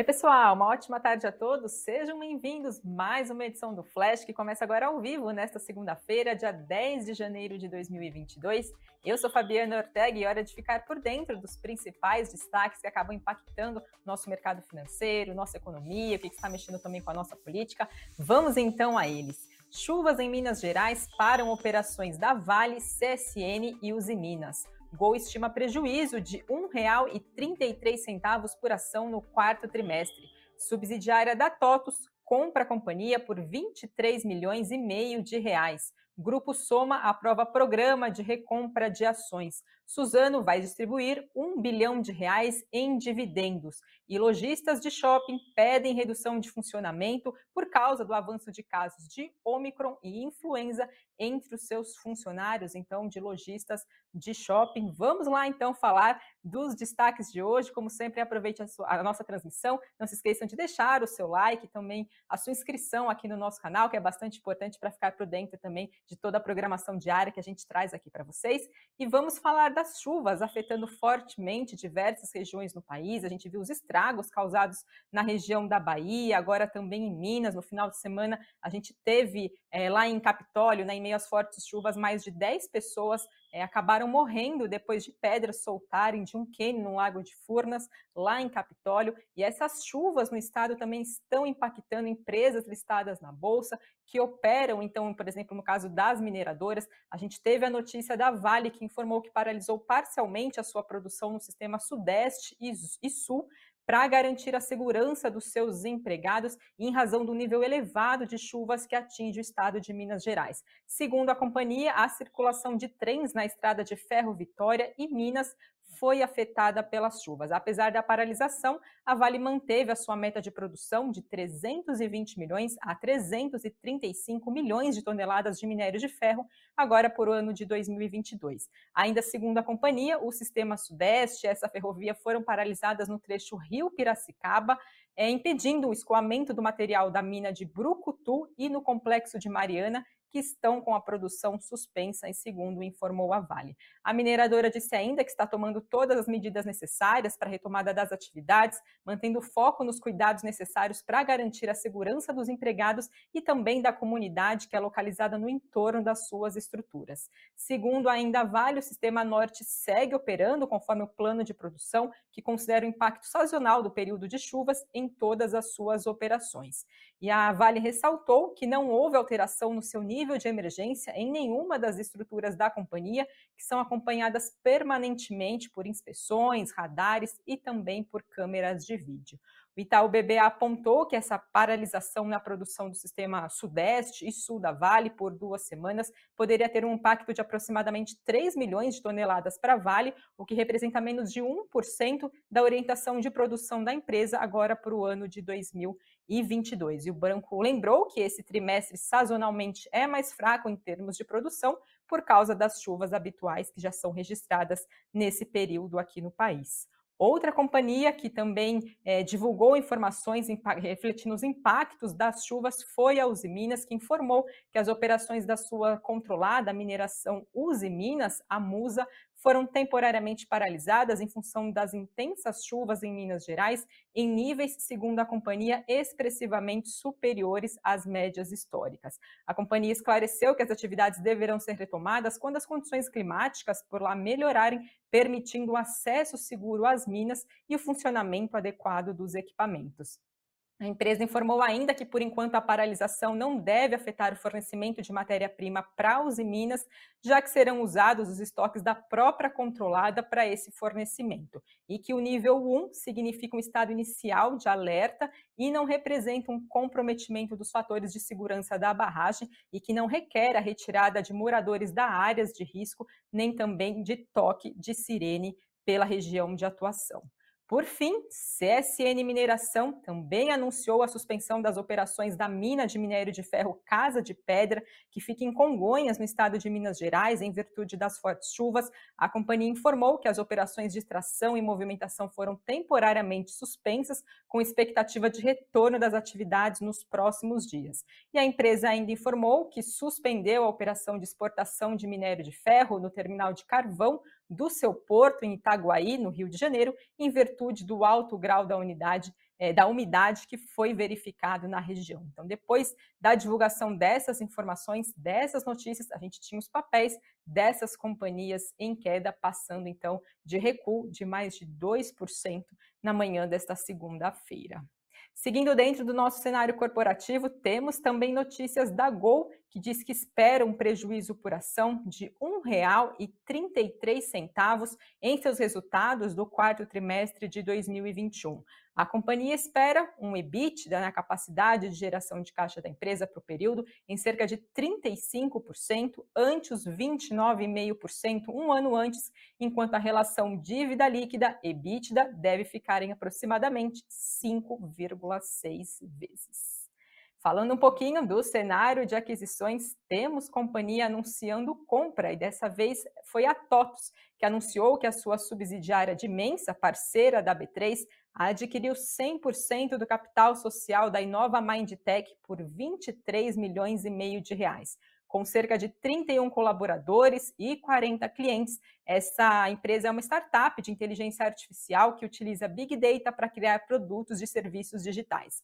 Oi, pessoal, uma ótima tarde a todos. Sejam bem-vindos mais uma edição do Flash que começa agora ao vivo nesta segunda-feira, dia 10 de janeiro de 2022. Eu sou Fabiana Ortega e é hora de ficar por dentro dos principais destaques que acabam impactando nosso mercado financeiro, nossa economia, o que está mexendo também com a nossa política. Vamos então a eles. Chuvas em Minas Gerais param operações da Vale, CSN e Usiminas. Gol estima prejuízo de R$ 1,33 por ação no quarto trimestre. Subsidiária da TOTUS compra a companhia por 23 milhões e meio de reais. Grupo Soma aprova programa de recompra de ações. Suzano vai distribuir um bilhão de reais em dividendos. E lojistas de shopping pedem redução de funcionamento por causa do avanço de casos de Omicron e influenza entre os seus funcionários, então, de lojistas de shopping. Vamos lá, então, falar dos destaques de hoje. Como sempre, aproveite a, sua, a nossa transmissão. Não se esqueçam de deixar o seu like, também a sua inscrição aqui no nosso canal, que é bastante importante para ficar por dentro também de toda a programação diária que a gente traz aqui para vocês. E vamos falar das chuvas afetando fortemente diversas regiões no país. A gente viu os estragos causados na região da Bahia, agora também em Minas. No final de semana, a gente teve é, lá em Capitólio, né, em meio às fortes chuvas, mais de 10 pessoas é, acabaram morrendo depois de pedras soltarem de um cânion no Lago de Furnas, lá em Capitólio. E essas chuvas no estado também estão impactando empresas listadas na Bolsa, que operam, então, por exemplo, no caso das mineradoras, a gente teve a notícia da Vale, que informou que paralisou parcialmente a sua produção no sistema Sudeste e Sul, para garantir a segurança dos seus empregados em razão do nível elevado de chuvas que atinge o estado de Minas Gerais. Segundo a companhia, a circulação de trens na estrada de Ferro Vitória e Minas foi afetada pelas chuvas. Apesar da paralisação, a Vale manteve a sua meta de produção de 320 milhões a 335 milhões de toneladas de minério de ferro, agora por ano de 2022. Ainda segundo a companhia, o sistema Sudeste e essa ferrovia foram paralisadas no trecho Rio-Piracicaba, é, impedindo o escoamento do material da mina de Brucutu e no complexo de Mariana, que estão com a produção suspensa, segundo informou a Vale. A mineradora disse ainda que está tomando todas as medidas necessárias para a retomada das atividades, mantendo foco nos cuidados necessários para garantir a segurança dos empregados e também da comunidade que é localizada no entorno das suas estruturas. Segundo ainda Vale, o Sistema Norte segue operando conforme o plano de produção, que considera o impacto sazonal do período de chuvas em todas as suas operações. E a Vale ressaltou que não houve alteração no seu nível de emergência em nenhuma das estruturas da companhia, que são acompanhadas permanentemente por inspeções, radares e também por câmeras de vídeo. O Itaú BBA apontou que essa paralisação na produção do sistema Sudeste e Sul da Vale por duas semanas poderia ter um impacto de aproximadamente 3 milhões de toneladas para a Vale, o que representa menos de 1% da orientação de produção da empresa agora para o ano de 2022. E o Branco lembrou que esse trimestre sazonalmente é mais fraco em termos de produção por causa das chuvas habituais que já são registradas nesse período aqui no país. Outra companhia que também é, divulgou informações refletindo os impactos das chuvas foi a Uzi Minas, que informou que as operações da sua controlada mineração Uzi Minas, a Musa, foram temporariamente paralisadas em função das intensas chuvas em Minas Gerais, em níveis, segundo a companhia, expressivamente superiores às médias históricas. A companhia esclareceu que as atividades deverão ser retomadas quando as condições climáticas por lá melhorarem, permitindo o acesso seguro às minas e o funcionamento adequado dos equipamentos. A empresa informou ainda que, por enquanto, a paralisação não deve afetar o fornecimento de matéria-prima para os Minas, já que serão usados os estoques da própria controlada para esse fornecimento, e que o nível 1 significa um estado inicial de alerta e não representa um comprometimento dos fatores de segurança da barragem e que não requer a retirada de moradores da áreas de risco, nem também de toque de sirene pela região de atuação. Por fim, CSN Mineração também anunciou a suspensão das operações da mina de minério de ferro Casa de Pedra, que fica em Congonhas, no estado de Minas Gerais, em virtude das fortes chuvas. A companhia informou que as operações de extração e movimentação foram temporariamente suspensas, com expectativa de retorno das atividades nos próximos dias. E a empresa ainda informou que suspendeu a operação de exportação de minério de ferro no terminal de carvão do seu porto em Itaguaí, no Rio de Janeiro, em virtude do alto grau da unidade é, da umidade que foi verificado na região. Então, depois da divulgação dessas informações, dessas notícias, a gente tinha os papéis dessas companhias em queda, passando então de recuo de mais de 2% na manhã desta segunda-feira. Seguindo dentro do nosso cenário corporativo, temos também notícias da Gol, que diz que espera um prejuízo por ação de R$ 1,33 em seus resultados do quarto trimestre de 2021. A companhia espera um EBITDA na capacidade de geração de caixa da empresa para o período em cerca de 35%, ante os 29,5% um ano antes, enquanto a relação dívida líquida EBITDA deve ficar em aproximadamente 5,6 vezes. Falando um pouquinho do cenário de aquisições, temos companhia anunciando compra e dessa vez foi a TOTUS, que anunciou que a sua subsidiária de Mensa, parceira da B3, adquiriu 100% do capital social da Inova Mindtech por 23 milhões e meio de reais. Com cerca de 31 colaboradores e 40 clientes, essa empresa é uma startup de inteligência artificial que utiliza Big Data para criar produtos e serviços digitais.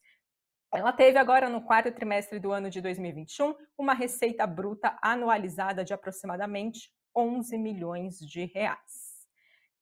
Ela teve agora no quarto trimestre do ano de 2021 uma receita bruta anualizada de aproximadamente 11 milhões de reais.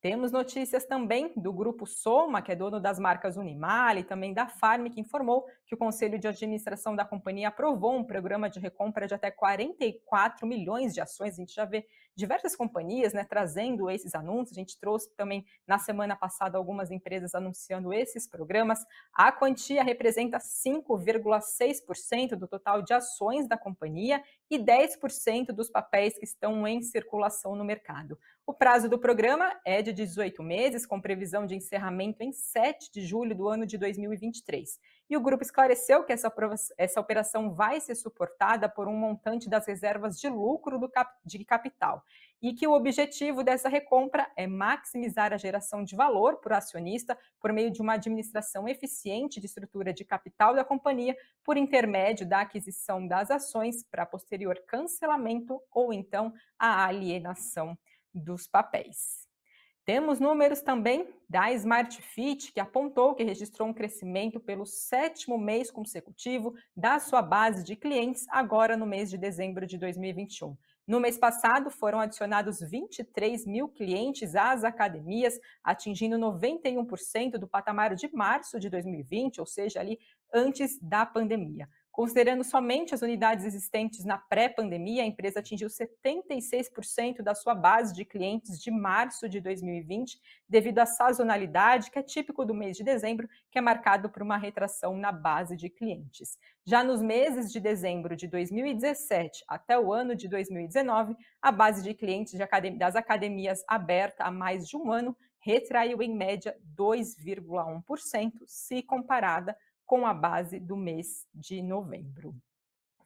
Temos notícias também do grupo Soma, que é dono das marcas Unimar, e também da Farm, que informou que o Conselho de Administração da companhia aprovou um programa de recompra de até 44 milhões de ações. A gente já vê diversas companhias né, trazendo esses anúncios. A gente trouxe também na semana passada algumas empresas anunciando esses programas. A quantia representa 5,6% do total de ações da companhia e 10% dos papéis que estão em circulação no mercado. O prazo do programa é de 18 meses, com previsão de encerramento em 7 de julho do ano de 2023. E o grupo esclareceu que essa, essa operação vai ser suportada por um montante das reservas de lucro cap, de capital e que o objetivo dessa recompra é maximizar a geração de valor para o acionista por meio de uma administração eficiente de estrutura de capital da companhia por intermédio da aquisição das ações para posterior cancelamento ou então a alienação dos papéis. Temos números também da Smart Fit, que apontou que registrou um crescimento pelo sétimo mês consecutivo da sua base de clientes, agora no mês de dezembro de 2021. No mês passado, foram adicionados 23 mil clientes às academias, atingindo 91% do patamar de março de 2020, ou seja, ali antes da pandemia. Considerando somente as unidades existentes na pré-pandemia, a empresa atingiu 76% da sua base de clientes de março de 2020, devido à sazonalidade, que é típico do mês de dezembro, que é marcado por uma retração na base de clientes. Já nos meses de dezembro de 2017 até o ano de 2019, a base de clientes das academias aberta há mais de um ano retraiu em média 2,1%, se comparada com a base do mês de novembro.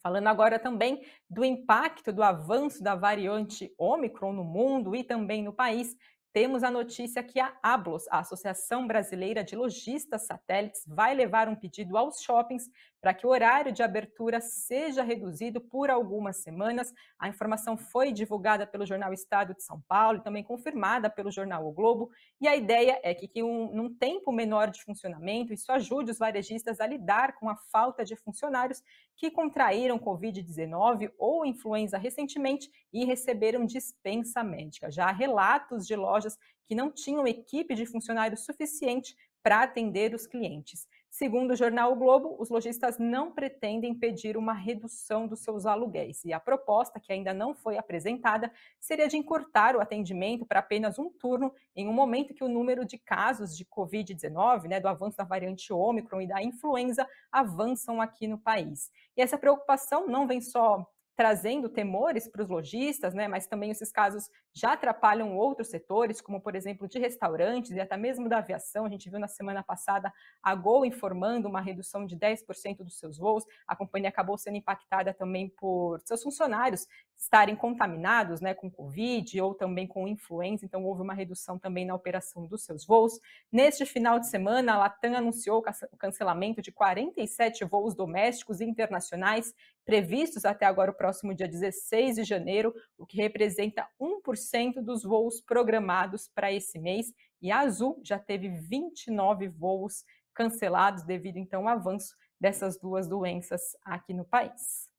Falando agora também do impacto do avanço da variante Omicron no mundo e também no país, temos a notícia que a Ablos, a Associação Brasileira de Lojistas Satélites, vai levar um pedido aos shoppings para que o horário de abertura seja reduzido por algumas semanas. A informação foi divulgada pelo jornal Estado de São Paulo e também confirmada pelo jornal O Globo. E a ideia é que, que um, num tempo menor de funcionamento, isso ajude os varejistas a lidar com a falta de funcionários que contraíram Covid-19 ou influenza recentemente e receberam dispensa médica. Já há relatos de lojas que não tinham equipe de funcionários suficiente para atender os clientes. Segundo o jornal o Globo, os lojistas não pretendem pedir uma redução dos seus aluguéis e a proposta, que ainda não foi apresentada, seria de encurtar o atendimento para apenas um turno em um momento que o número de casos de Covid-19, né, do avanço da variante Ômicron e da influenza avançam aqui no país. E essa preocupação não vem só trazendo temores para os lojistas, né, mas também esses casos já atrapalham outros setores, como por exemplo de restaurantes e até mesmo da aviação. A gente viu na semana passada a Gol informando uma redução de 10% dos seus voos. A companhia acabou sendo impactada também por seus funcionários estarem contaminados né, com Covid ou também com influenza, então houve uma redução também na operação dos seus voos. Neste final de semana, a Latam anunciou o cancelamento de 47 voos domésticos e internacionais previstos até agora o próximo dia 16 de janeiro, o que representa 1% dos voos programados para esse mês. E a Azul já teve 29 voos cancelados devido então ao avanço dessas duas doenças aqui no país.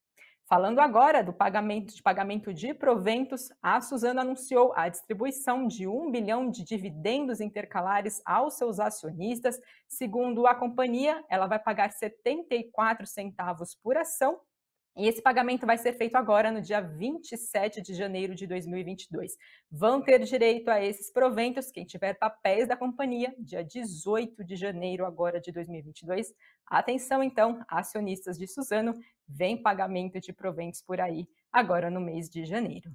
Falando agora do pagamento de pagamento de proventos, a Suzano anunciou a distribuição de um bilhão de dividendos intercalares aos seus acionistas. Segundo a companhia, ela vai pagar 74 centavos por ação e esse pagamento vai ser feito agora no dia 27 de janeiro de 2022. Vão ter direito a esses proventos quem tiver papéis da companhia dia 18 de janeiro agora de 2022. Atenção então, acionistas de Suzano, vem pagamento de proventos por aí agora no mês de janeiro.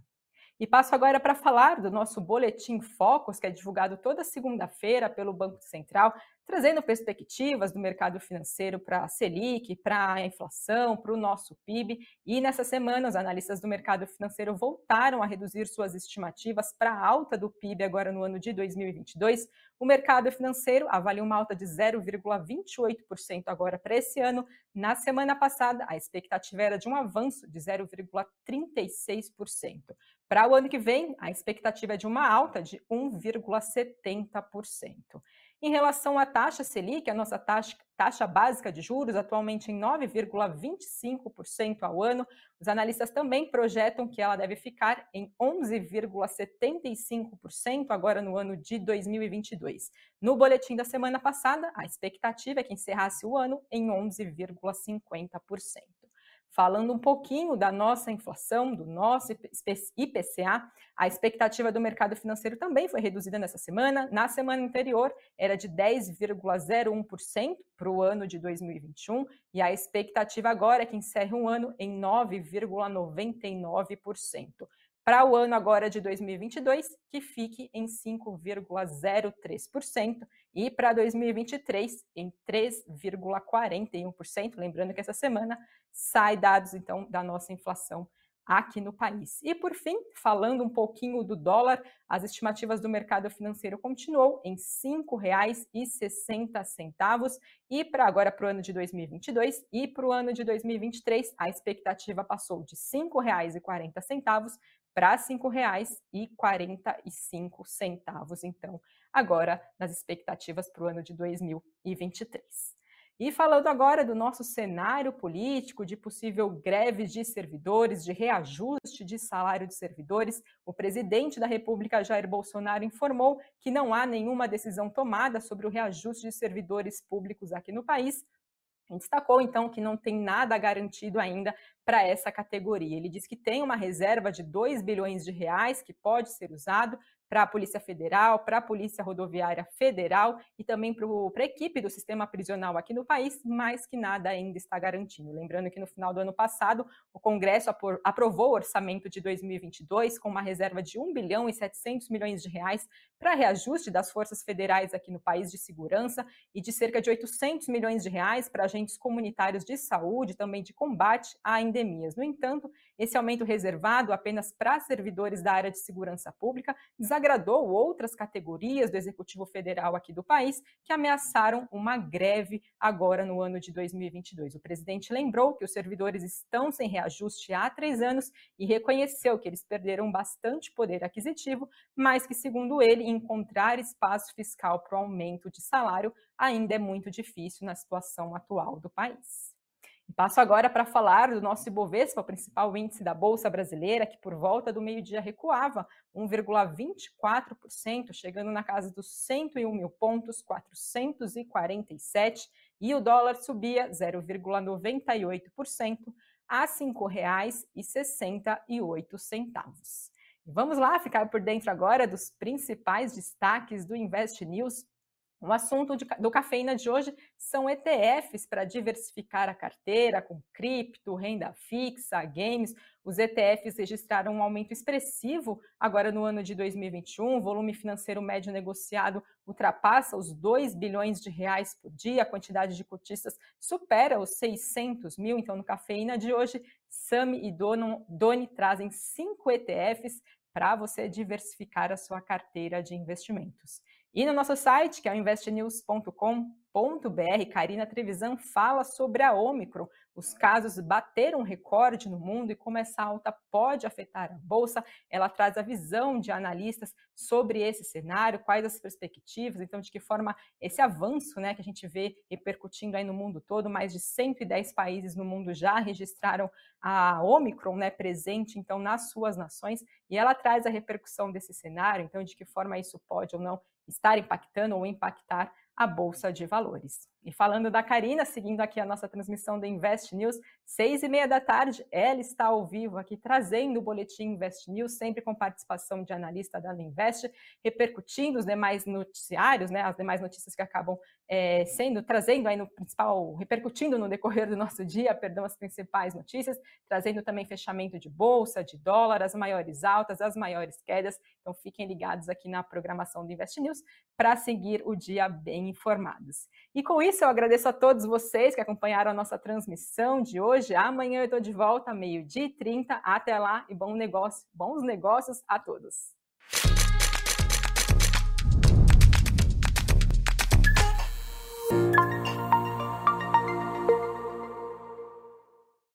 E passo agora para falar do nosso boletim Focus, que é divulgado toda segunda-feira pelo Banco Central, trazendo perspectivas do mercado financeiro para a Selic, para a inflação, para o nosso PIB. E nessa semana, os analistas do mercado financeiro voltaram a reduzir suas estimativas para a alta do PIB agora no ano de 2022. O mercado financeiro avalia uma alta de 0,28% agora para esse ano. Na semana passada, a expectativa era de um avanço de 0,36%. Para o ano que vem, a expectativa é de uma alta de 1,70%. Em relação à taxa Selic, a nossa taxa, taxa básica de juros, atualmente em 9,25% ao ano, os analistas também projetam que ela deve ficar em 11,75% agora no ano de 2022. No boletim da semana passada, a expectativa é que encerrasse o ano em 11,50%. Falando um pouquinho da nossa inflação, do nosso IPCA, a expectativa do mercado financeiro também foi reduzida nessa semana. Na semana anterior, era de 10,01% para o ano de 2021, e a expectativa agora é que encerre um ano em 9,99% para o ano agora de 2022, que fique em 5,03%, e para 2023 em 3,41%. Lembrando que essa semana sai dados então da nossa inflação aqui no país. E por fim, falando um pouquinho do dólar, as estimativas do mercado financeiro continuou em R$ 5,60 e para agora para o ano de 2022 e para o ano de 2023 a expectativa passou de R$ 5,40 para R$ 5,45, então, agora nas expectativas para o ano de 2023. E falando agora do nosso cenário político, de possível greves de servidores, de reajuste de salário de servidores, o presidente da República, Jair Bolsonaro, informou que não há nenhuma decisão tomada sobre o reajuste de servidores públicos aqui no país, destacou então que não tem nada garantido ainda para essa categoria. Ele diz que tem uma reserva de 2 bilhões de reais que pode ser usado para a Polícia Federal, para a Polícia Rodoviária Federal e também para a equipe do sistema prisional aqui no país, mas que nada ainda está garantindo. Lembrando que no final do ano passado, o Congresso aprovou o orçamento de 2022 com uma reserva de 1 bilhão e 700 milhões de reais para reajuste das forças federais aqui no país de segurança e de cerca de 800 milhões de reais para agentes comunitários de saúde, também de combate a endemias. No entanto, esse aumento reservado apenas para servidores da área de segurança pública desagradou outras categorias do Executivo Federal aqui do país que ameaçaram uma greve agora no ano de 2022. O presidente lembrou que os servidores estão sem reajuste há três anos e reconheceu que eles perderam bastante poder aquisitivo, mas que, segundo ele, encontrar espaço fiscal para o aumento de salário ainda é muito difícil na situação atual do país. Passo agora para falar do nosso Ibovespa, o principal índice da Bolsa Brasileira, que por volta do meio-dia recuava 1,24%, chegando na casa dos 101 mil pontos, 447, e o dólar subia 0,98% a R$ 5,68. Vamos lá ficar por dentro agora dos principais destaques do Invest News o assunto de, do Cafeína de hoje são ETFs para diversificar a carteira com cripto, renda fixa, games. Os ETFs registraram um aumento expressivo agora no ano de 2021. O volume financeiro médio negociado ultrapassa os 2 bilhões de reais por dia. A quantidade de cotistas supera os 600 mil. Então, no Cafeína de hoje, Sami e Doni trazem cinco ETFs para você diversificar a sua carteira de investimentos. E no nosso site, que é o investnews.com.br, Karina Trevisan fala sobre a Omicron, os casos bateram recorde no mundo e como essa alta pode afetar a bolsa. Ela traz a visão de analistas sobre esse cenário, quais as perspectivas, então de que forma esse avanço, né, que a gente vê repercutindo aí no mundo todo, mais de 110 países no mundo já registraram a Omicron, né, presente então nas suas nações, e ela traz a repercussão desse cenário, então de que forma isso pode ou não estar impactando ou impactar a bolsa de valores. E falando da Karina, seguindo aqui a nossa transmissão do Invest News, seis e meia da tarde, ela está ao vivo aqui trazendo o boletim Invest News, sempre com participação de analista da Invest, repercutindo os demais noticiários, né, as demais notícias que acabam é, sendo, trazendo aí no principal, repercutindo no decorrer do nosso dia, perdão, as principais notícias, trazendo também fechamento de bolsa, de dólar, as maiores altas, as maiores quedas. Então fiquem ligados aqui na programação do Invest News para seguir o dia bem informados. E com isso, isso, eu agradeço a todos vocês que acompanharam a nossa transmissão de hoje. Amanhã eu estou de volta, meio-dia e 30. Até lá e bom negócio, bons negócios a todos.